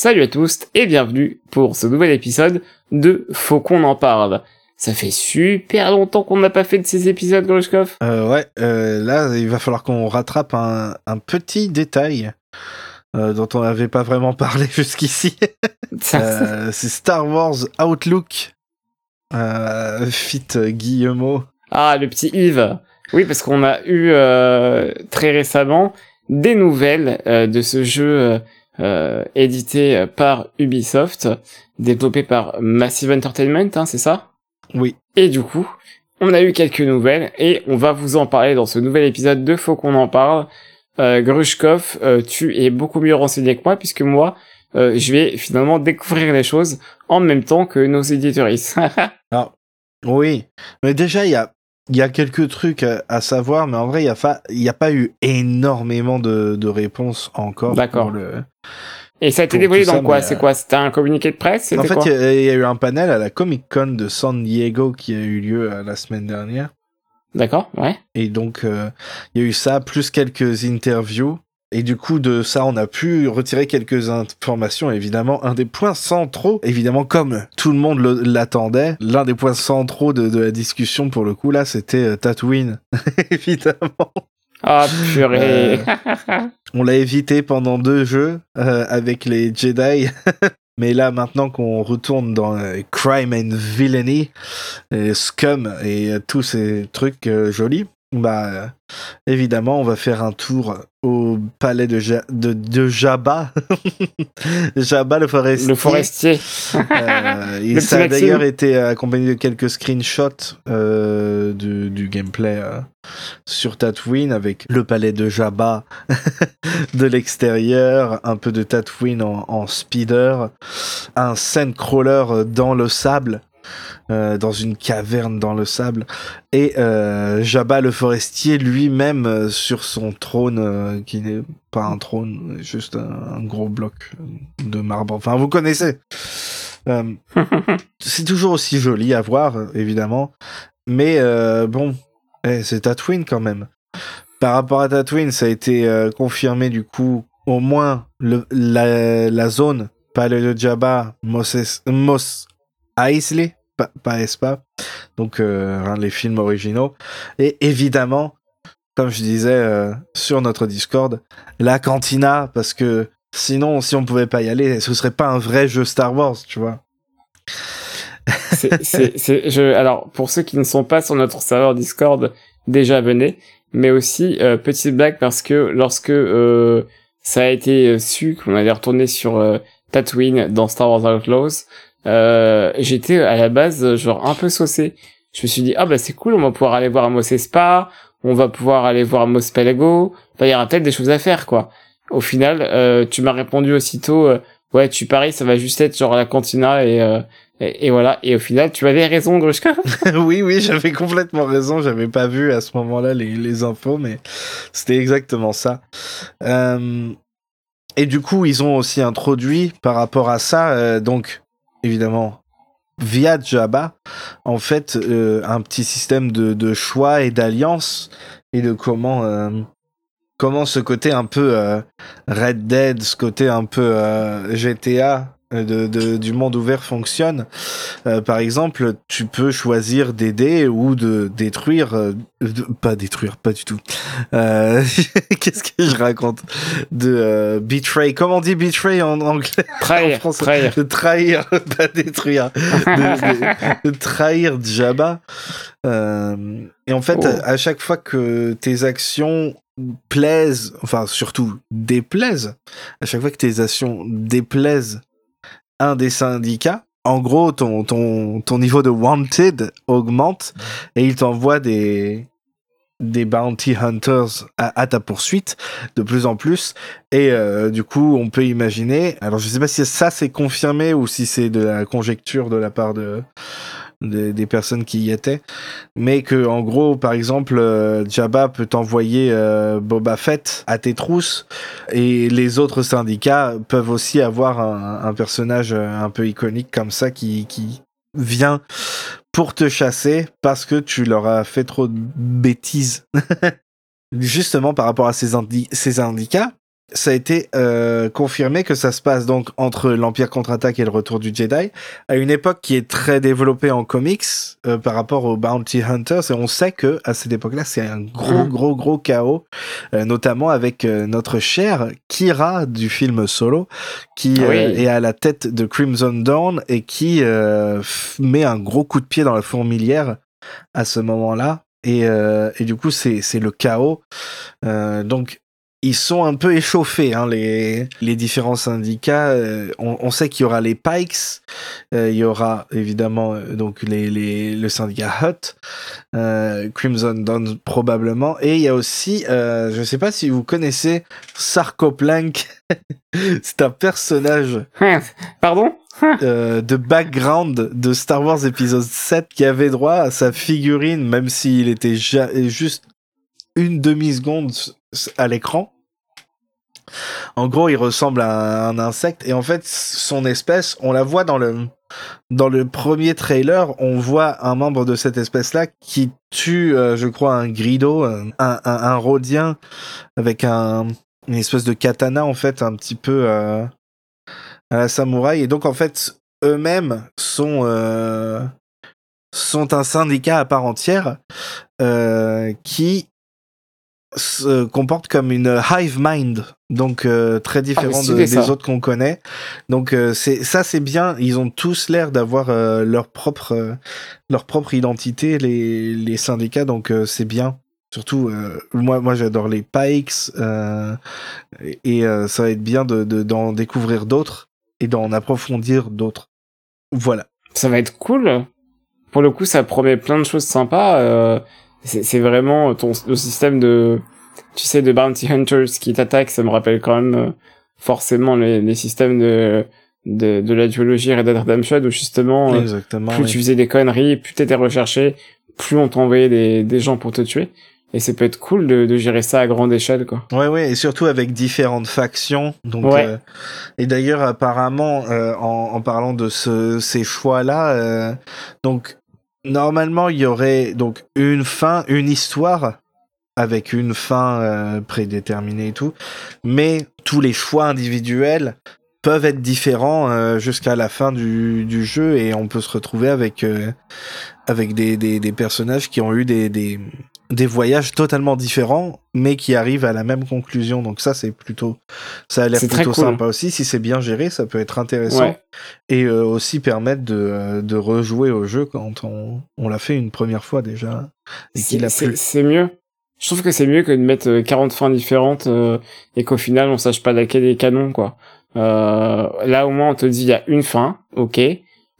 Salut à tous et bienvenue pour ce nouvel épisode de Faut qu'on en parle. Ça fait super longtemps qu'on n'a pas fait de ces épisodes, Grushkov. Euh, ouais, euh, là, il va falloir qu'on rattrape un, un petit détail euh, dont on n'avait pas vraiment parlé jusqu'ici. Euh, c'est Star Wars Outlook. Fit Guillemot. Ah, le petit Yves. Oui, parce qu'on a eu très récemment des nouvelles de ce jeu euh, édité par Ubisoft, développé par Massive Entertainment, hein, c'est ça? Oui. Et du coup, on a eu quelques nouvelles et on va vous en parler dans ce nouvel épisode de Faut qu'on en parle. Euh, Grushkov, euh, tu es beaucoup mieux renseigné que moi puisque moi, euh, je vais finalement découvrir les choses en même temps que nos éditeuristes. Oui, mais déjà, il y a, il y a quelques trucs à, à savoir, mais en vrai, il n'y a, a pas eu énormément de, de réponses encore. D'accord. Le... et ça a été tout dans ça, quoi C'est euh, quoi C'était un communiqué de presse En fait, quoi il y, a- il y a eu un panel à la Comic Con de San Diego qui a eu lieu euh, la semaine dernière. D'accord, ouais. Et donc, euh, il y a eu ça, plus quelques interviews. Et du coup, de ça, on a pu retirer quelques informations. Évidemment, un des points centraux, évidemment, comme tout le monde l'attendait, l'un des points centraux de, de la discussion, pour le coup, là, c'était euh, Tatooine. évidemment. Ah purée. On l'a évité pendant deux jeux euh, avec les Jedi. Mais là, maintenant qu'on retourne dans euh, Crime and Villainy, et Scum et euh, tous ces trucs euh, jolis, bah euh, évidemment, on va faire un tour au palais de, Ja- de, de Jabba. Jabba le forestier. Le forestier. Euh, Le ça a d'ailleurs été accompagné de quelques screenshots euh, du, du gameplay euh, sur Tatooine avec le palais de Jabba de l'extérieur, un peu de Tatooine en, en speeder, un sandcrawler dans le sable. Euh, dans une caverne dans le sable et euh, Jabba le forestier lui-même euh, sur son trône qui n'est pas un trône juste un, un gros bloc de marbre enfin vous connaissez c'est toujours aussi joli à voir, évidemment. Mais bon, eh, c'est Tatooine quand même. Par rapport à Tatooine, ça a été confirmé du coup, au moins le, la, la zone Palais de Jabba, Mos, Mos Eisley, pas, pas donc euh, hein, les films originaux. Et évidemment, comme je disais euh, sur notre Discord, la cantina, parce que sinon, si on pouvait pas y aller, ce serait pas un vrai jeu Star Wars, tu vois. Alors, pour ceux qui ne sont pas sur notre serveur Discord, déjà venez. Mais aussi, euh, petite blague, parce que lorsque ça a été su qu'on allait retourner sur Tatooine dans Star Wars Outlaws, euh, j'étais à la base euh, genre un peu saucé. Je me suis dit, ah bah c'est cool, on va pouvoir aller voir Mos Espa, on va pouvoir aller voir Mos Pelego, bah, il y aura peut-être des choses à faire, quoi. Au final, euh, tu m'as répondu aussitôt, euh, ouais, tu paries, ça va juste être genre la cantina et... euh, et, et voilà, et au final, tu avais raison, Grushka. oui, oui, j'avais complètement raison. J'avais pas vu à ce moment-là les, les infos, mais c'était exactement ça. Euh, et du coup, ils ont aussi introduit par rapport à ça, euh, donc évidemment via Jabba, en fait, euh, un petit système de, choix et d'alliance et de comment euh, comment ce côté un peu euh, Red Dead, ce côté un peu GTA de, de- du monde ouvert fonctionne. Euh, par exemple, tu peux choisir d'aider ou de détruire, euh, de- pas détruire, pas du tout. Euh, Qu'est-ce que je raconte De euh, betray, comment on dit betray en anglais En Trahir, français. trahir. De trahir, pas détruire. De, trahir Jabba. Euh, et en fait, Oh. à, à chaque fois que tes actions plaisent, enfin surtout déplaisent, à chaque fois que tes actions déplaisent un des syndicats, en gros, ton, niveau de wanted augmente et il t'envoie des, des bounty hunters à, à ta poursuite de plus en plus. Et euh, du coup, on peut imaginer. Alors, je sais pas si ça c'est confirmé ou si c'est de la conjecture de la part de, de- des personnes qui y étaient, mais que en gros, par exemple, euh, Jabba peut t'envoyer euh, Boba Fett à tes trousses, et les autres syndicats peuvent aussi avoir un, un personnage euh, un peu iconique comme ça qui, qui vient pour te chasser parce que tu leur as fait trop de bêtises. Justement, par rapport à ces, indi- ces syndicats, ça a été euh, confirmé que ça se passe donc entre l'Empire contre-attaque et le Retour du Jedi, à une époque qui est très développée en comics euh, par rapport aux Bounty Hunters, et on sait que à cette époque-là, c'est un gros, Mhm. gros, gros chaos, euh, notamment avec euh, notre cher Kira du film Solo, qui Oui. euh, est à la tête de Crimson Dawn et qui euh, met un gros coup de pied dans la fourmilière à ce moment-là. Et, euh, et du coup, c'est c'est le chaos. Euh, donc, ils sont un peu échauffés, hein, les, les différents syndicats. Euh, on, on sait qu'il y aura les Pikes, euh, il y aura évidemment euh, donc les, les, le syndicat Hut, euh, Crimson Dawn probablement, et il y a aussi, euh, je ne sais pas si vous connaissez Sarcoplank, c'est un personnage Pardon euh, de background de Star Wars épisode 7 qui avait droit à sa figurine, même s'il était ja- juste une demi-seconde à l'écran. En gros, il ressemble à un insecte et en fait, son espèce, on la voit dans le dans le premier trailer, on voit un membre de cette espèce-là qui tue, euh, je crois, un grido, un, un, un avec un une espèce de katana en fait, un petit peu euh, à la samouraï. Et donc en fait, eux-mêmes sont euh, sont un syndicat à part entière qui se comporte comme une hive mind, donc euh, très différent de- stylé, des autres qu'on connaît. Donc euh, c'est ça c'est bien. Ils ont tous l'air d'avoir euh, leur propre leur propre identité les les syndicats, donc c'est bien. Surtout moi moi j'adore les Pikes et, ça va être bien de de- d'en découvrir d'autres et d'en approfondir d'autres. Voilà. Ça va être cool. Pour le coup, ça promet plein de choses sympas. Euh, c'est vraiment ton le système de, tu sais, de bounty hunters qui t'attaquent. Ça me rappelle quand même euh, forcément les, les systèmes de de, de la duologie Red Dead Redemption où justement euh, plus oui. tu faisais des conneries, plus t'étais recherché, plus on t'envoyait des, des gens pour te tuer. Et ça peut être cool de, de gérer ça à grande échelle, quoi. Ouais, ouais, et surtout avec différentes factions. Donc, Ouais. euh, et d'ailleurs, apparemment, euh, en, en parlant de ce, ces choix-là, euh, donc normalement, il y aurait donc une fin, une histoire avec une fin euh, prédéterminée et tout, mais tous les choix individuels peuvent être différents euh, jusqu'à la fin du, du jeu et on peut se retrouver avec euh, avec des, des, des personnages qui ont eu des, des des voyages totalement différents, mais qui arrivent à la même conclusion. Donc ça, c'est plutôt, ça a l'air plutôt cool. sympa aussi. Si c'est bien géré, ça peut être intéressant Ouais. et euh, aussi permettre de, euh, de rejouer au jeu quand on, on l'a fait une première fois déjà et qu'il a C'est- plu. C'est mieux. Je trouve que c'est mieux que de mettre euh, 40 fins différentes euh, et qu'au final on sache pas laquelle est canon quoi. Euh, là au moins on te dit il y a une fin, ok.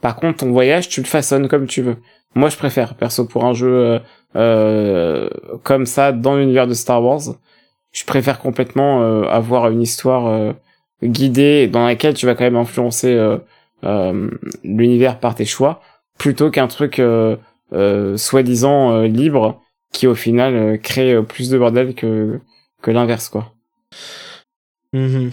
Par contre ton voyage tu le façonnes comme tu veux. Moi je préfère perso pour un jeu euh, euh, comme ça dans l'univers de Star Wars, je préfère complètement euh, avoir une histoire guidée dans laquelle tu vas quand même influencer l'univers par tes choix plutôt qu'un truc soi-disant libre qui au final crée plus de bordel que que l'inverse quoi. Mhm.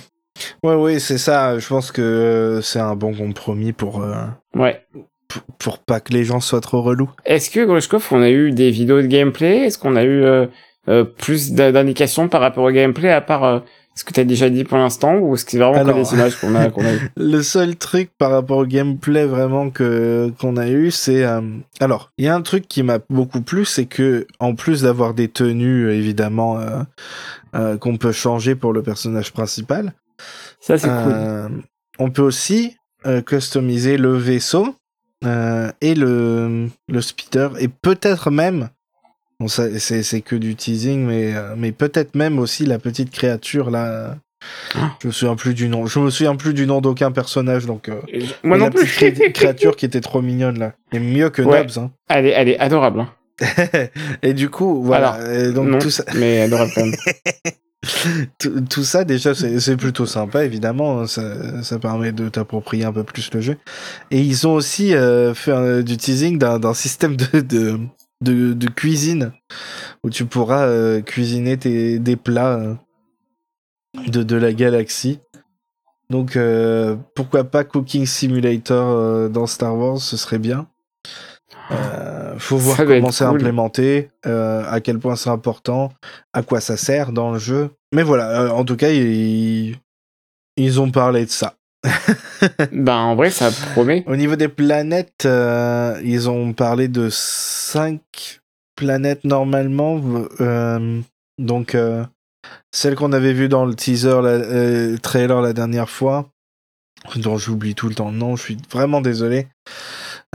Ouais, oui, c'est ça. Je pense que euh, c'est un bon compromis pour, euh, Ouais. pour, pour pas que les gens soient trop relous. Est-ce que Grushkov, on a eu des vidéos de gameplay? Est-ce qu'on a eu euh, plus d'in- d'indications par rapport au gameplay à part euh, ce que t'as déjà dit pour l'instant ou est-ce que c'est vraiment Alors- que des images qu'on a eu Le seul truc par rapport au gameplay vraiment que qu'on a eu, c'est euh, alors il y a un truc qui m'a beaucoup plu, c'est que en plus d'avoir des tenues évidemment qu'on peut changer pour le personnage principal, Ça c'est cool. euh, on peut aussi euh, customiser le vaisseau euh, et le le speeder et peut-être même bon c'est c'est que du teasing mais mais peut-être même aussi la petite créature là. Ah. Je me souviens plus du nom. Je me souviens plus du nom d'aucun personnage donc. euh, Moi non la plus. petite cré- créature qui était trop mignonne là. Et mieux que Ouais. Nobs. Hein. elle est elle est adorable. Hein. et du coup, voilà. Alors, Et donc non, tout ça, mais adorable quand même. tout, ça déjà, c'est plutôt sympa évidemment. hein. Ça, ça permet de t'approprier un peu plus le jeu. Et ils ont aussi euh, fait du teasing d'un système de, de de cuisine où tu pourras euh, cuisiner des plats euh, de de la galaxie. Donc pourquoi pas Cooking Simulator dans Star Wars, ce serait bien. Euh, faut voir comment c'est implémenté, euh, à quel point c'est important, à quoi ça sert dans le jeu. Mais voilà, euh, en tout cas, ils, ils ont parlé de ça. ben en vrai, ça promet. Au niveau des planètes, euh, ils ont parlé de 5 planètes normalement. Donc, celle qu'on avait vue dans le teaser, la, trailer la dernière fois, dont j'oublie tout le temps le nom, je suis vraiment désolé.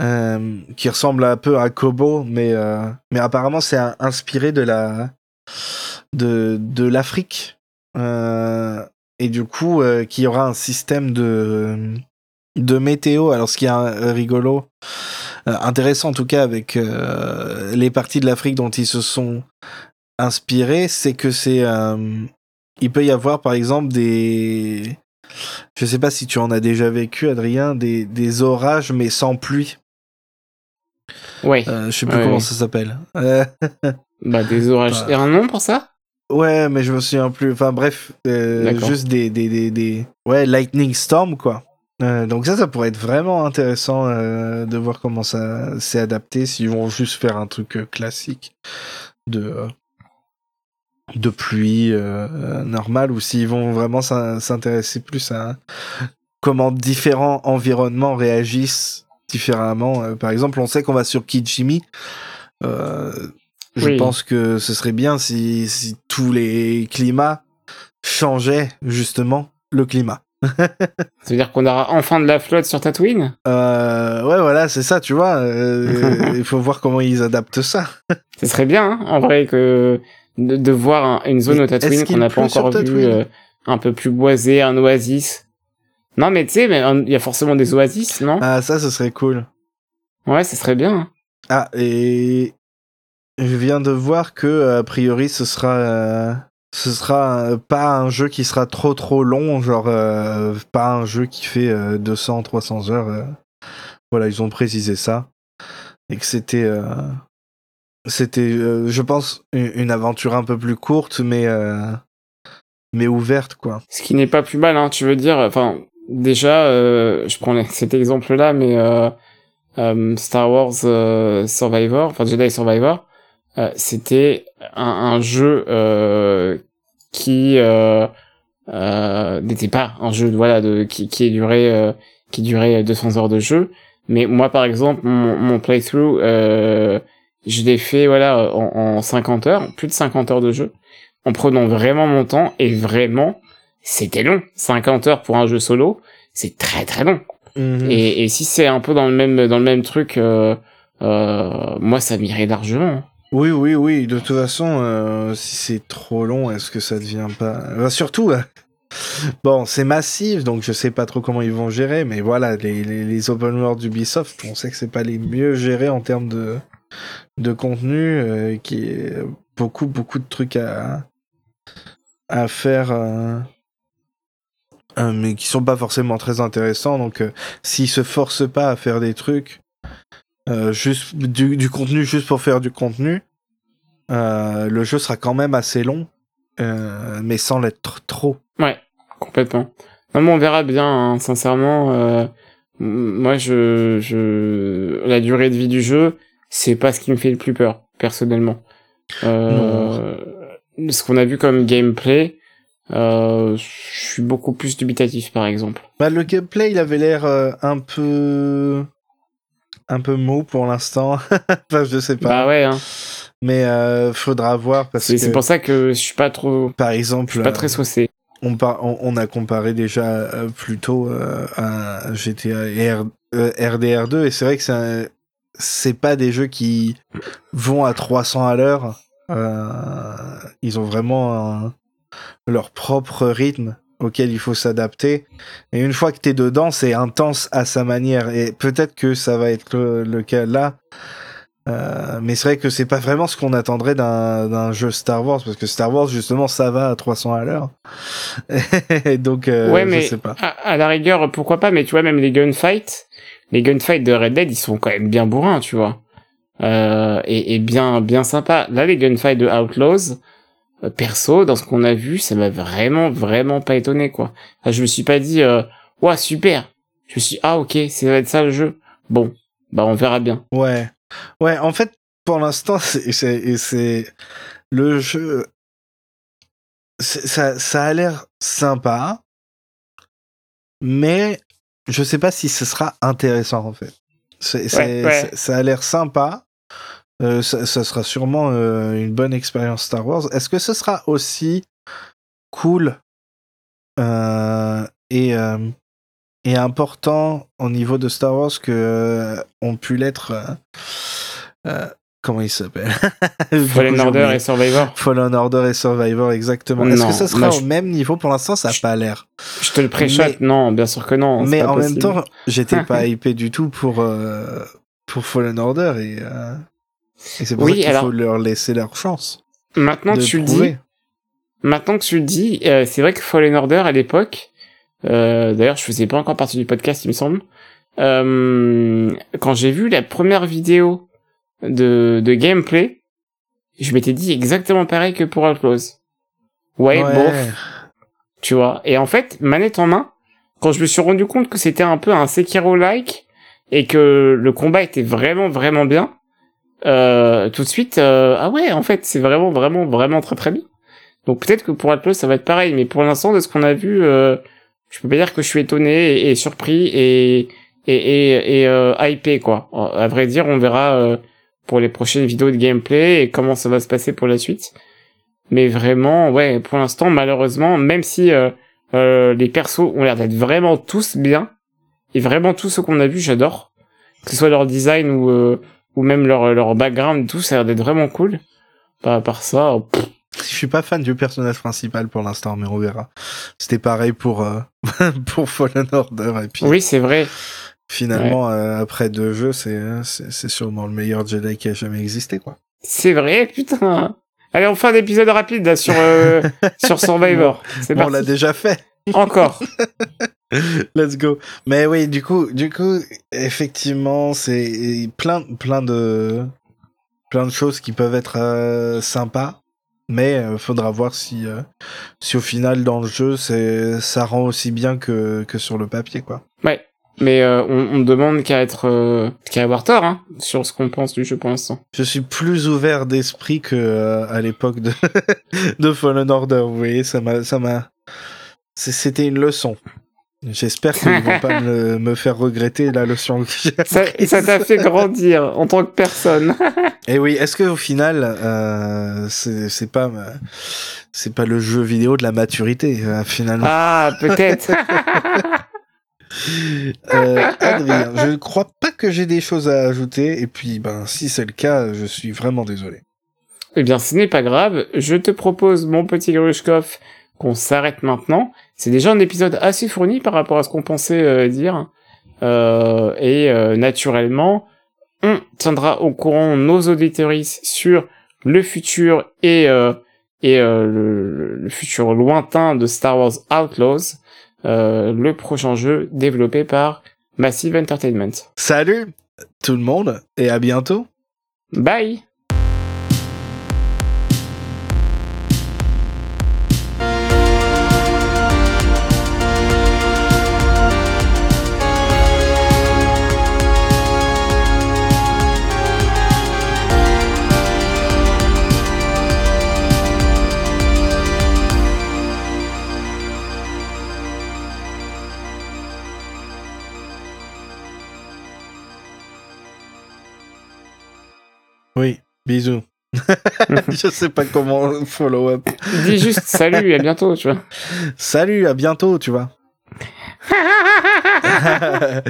Euh, qui ressemble un peu à Kobo, mais, euh, mais apparemment c'est inspiré de la de, de l'Afrique. Euh, et du coup, qui aura un système de, de météo. Alors, ce qui est rigolo, intéressant en tout cas avec les parties de l'Afrique dont ils se sont inspirés, c'est que c'est. il peut y avoir par exemple des. Je sais pas si tu en as déjà vécu, Adrien, des, des orages mais sans pluie. Ouais. Euh, je sais plus comment ça s'appelle. Euh, bah, des orages. Il y a un nom pour ça? Ouais, mais je me souviens plus. Enfin, bref, euh, juste des, des, des, des, Ouais, Lightning Storm, quoi. donc ça, ça pourrait être vraiment intéressant de voir comment ça s'est adapté, s'ils vont juste faire un truc classique de, de pluie normale, ou s'ils vont vraiment s'intéresser plus à comment différents environnements réagissent différemment. Euh, par exemple, on sait qu'on va sur Kijimi. Euh, je pense que ce serait bien si, si tous les climats changeaient justement le climat. ça veut dire qu'on aura enfin de la flotte sur Tatooine? Euh, Ouais, voilà, c'est ça, tu vois. Euh, il faut voir comment ils adaptent ça. Ce serait bien, hein, en vrai, que de, voir une zone au Tatooine qu'on n'a pas encore vue, un peu plus boisée, un oasis. Non, mais tu sais, il y a forcément des oasis, non? Ah, ça, ce serait cool. Ouais, ce serait bien. Ah, et je viens de voir que a priori, ce sera, euh, ce sera pas un jeu qui sera trop trop long, genre euh, pas un jeu qui fait 200-300 euh, heures. Voilà, ils ont précisé ça et que c'était, c'était, je pense, une, aventure un peu plus courte, mais mais ouverte quoi. Ce qui n'est pas plus mal, hein. Tu veux dire, enfin, déjà, euh, je prends cet exemple-là, mais euh, euh, Star Wars Survivor, enfin Jedi Survivor, c'était un, un, jeu qui n'était pas un jeu voilà de qui qui duré qui durait 200 heures de jeu. Mais moi par exemple mon, mon playthrough je l'ai fait voilà en, en, 50 heures plus de 50 heures de jeu en prenant vraiment mon temps et vraiment c'était long. 50 heures pour un jeu solo, c'est très très long. Mhm. Et, et, si c'est un peu dans le même dans le même truc, euh, euh, moi ça m'irait largement. Oui, oui, oui. De toute façon, euh, si c'est trop long, est-ce que ça devient pas Surtout, bon, c'est massif, donc je sais pas trop comment ils vont gérer, mais voilà, les, les, les open world d'Ubisoft, on sait que c'est pas les mieux gérés en termes de de contenu, qui est beaucoup beaucoup de trucs à à faire euh, mais qui sont pas forcément très intéressants. Donc, euh, s'ils se forcent pas à faire des trucs, euh, juste du, contenu juste pour faire du contenu, le jeu sera quand même assez long, mais sans l'être trop. Ouais, complètement. Non, mais on verra bien, hein, sincèrement. moi, je, je, la durée de vie du jeu, c'est pas ce qui me fait le plus peur, personnellement. ce qu'on a vu comme gameplay, euh, je suis beaucoup plus dubitatif, par exemple. Bah, le gameplay, il avait l'air euh, un peu un peu mou pour l'instant. enfin, je sais pas. Bah ouais. Hein. Mais euh, faudra voir parce que. C'est pour ça que je suis pas trop. Par exemple. Je suis pas très saucé. On, on, a comparé déjà plus tôt à GTA et RDR2 et c'est vrai que c'est c'est pas des jeux qui vont à 300 à l'heure. ils ont vraiment un, leur propre rythme auquel il faut s'adapter. Et une fois que tu es dedans, c'est intense à sa manière. Et peut-être que ça va être le, cas là. Euh, mais c'est vrai que c'est pas vraiment ce qu'on attendrait d'un jeu Star Wars parce que Star Wars justement ça va à 300 à l'heure donc euh, ouais, mais je sais pas à, la rigueur pourquoi pas mais tu vois même les gunfights les gunfights de Red Dead ils sont quand même bien bourrins tu vois euh, et, et, bien bien sympa là les gunfights de Outlaws perso, dans ce qu'on a vu, ça m'a vraiment, vraiment pas étonné, quoi. je me suis pas dit, euh, ouais, super. Je me suis dit, ah, ok, ça va être ça le jeu. Bon, bah, on verra bien. Ouais. Ouais, en fait, pour l'instant, c'est c'est le jeu. Ça, ça a l'air sympa, mais je sais pas si ce sera intéressant en fait. Ça a l'air sympa. Euh, ça, sera sûrement euh, une bonne expérience Star Wars. Est-ce que ce sera aussi cool euh, et, et important au niveau de Star Wars que ont pu l'être comment il s'appelle? Fallen Order et Survivor. Fallen Order et Survivor, exactement. Est-ce que ça sera au même niveau? Pour l'instant, ça n'a pas l'air. Je te le préchote, non, bien sûr que non. Mais en même temps, j'étais pas hypé du tout pour, pour Fallen Order et, et c'est pour ça qu'il faut leur laisser leur chance. Maintenant que tu le dis, maintenant que tu le dis, euh, c'est vrai que Fallen Order à l'époque, euh, d'ailleurs je faisais pas encore partie du podcast il me semble, euh, quand j'ai vu la première vidéo de, de gameplay, je m'étais dit exactement pareil que pour Outlaws. Ouais, ouais. bof. Tu vois. Et en fait, manette en main, quand je me suis rendu compte que c'était un peu un Sekiro-like et que le combat était vraiment vraiment bien, euh, tout de suite, euh, ah ouais, en fait, c'est vraiment, vraiment, vraiment très très bien. Donc peut-être que pour Atlas, ça va être pareil, mais pour l'instant, de ce qu'on a vu, euh, je peux pas dire que je suis étonné et, surpris et et et, et euh, hypé quoi. À vrai dire, on verra euh, pour les prochaines vidéos de gameplay et comment ça va se passer pour la suite. Mais vraiment, ouais, pour l'instant, malheureusement, même si euh, les persos ont l'air d'être vraiment tous bien et vraiment tout ce qu'on a vu, j'adore, que ce soit leur design ou ou même leur, leur background, tout, ça a l'air d'être vraiment cool. Pas à part ça, je suis pas fan du personnage principal pour l'instant, mais on verra. C'était pareil pour euh, pour Fallen Order et puis. Oui, c'est vrai. Finalement, euh, après deux jeux, c'est c'est sûrement le meilleur Jedi qui a jamais existé, quoi. C'est vrai, putain. Allez, on fait un épisode rapide là sur euh, sur Survivor. Bon, on l'a déjà fait. Encore. Let's go. Mais oui, du coup, du coup, effectivement, c'est plein, plein de, plein de choses qui peuvent être euh, sympas. Mais euh, faudra voir si, euh, si au final dans le jeu, c'est, ça rend aussi bien que, que sur le papier, quoi. Ouais. Mais on, on demande qu'à être, qu'à avoir tort, hein, sur ce qu'on pense du jeu pour l'instant. Je suis plus ouvert d'esprit que à l'époque de, de Fallen Order. Vous voyez, ça m'a, ça m'a, c'était une leçon. J'espère qu'ils ne vont pas me, faire regretter la leçon que j'ai Ça t'a fait grandir en tant que personne. Et eh oui, est-ce que au final, euh, c'est pas c'est pas le jeu vidéo de la maturité euh, finalement? Ah, peut-être. euh, Adrien, je ne crois pas que j'ai des choses à ajouter. Et puis, ben, si c'est le cas, je suis vraiment désolé. Eh bien, ce n'est pas grave. Je te propose, mon petit Grushkov, qu'on s'arrête maintenant. C'est déjà un épisode assez fourni par rapport à ce qu'on pensait euh, dire. Euh, et euh, naturellement, on tiendra au courant nos auditories sur le futur et, et le, le, futur lointain de Star Wars Outlaws, le prochain jeu développé par Massive Entertainment. Salut tout le monde et à bientôt. Bye bisous. je sais pas comment follow up. Dis juste salut et à bientôt, tu vois. Salut, à bientôt, tu vois.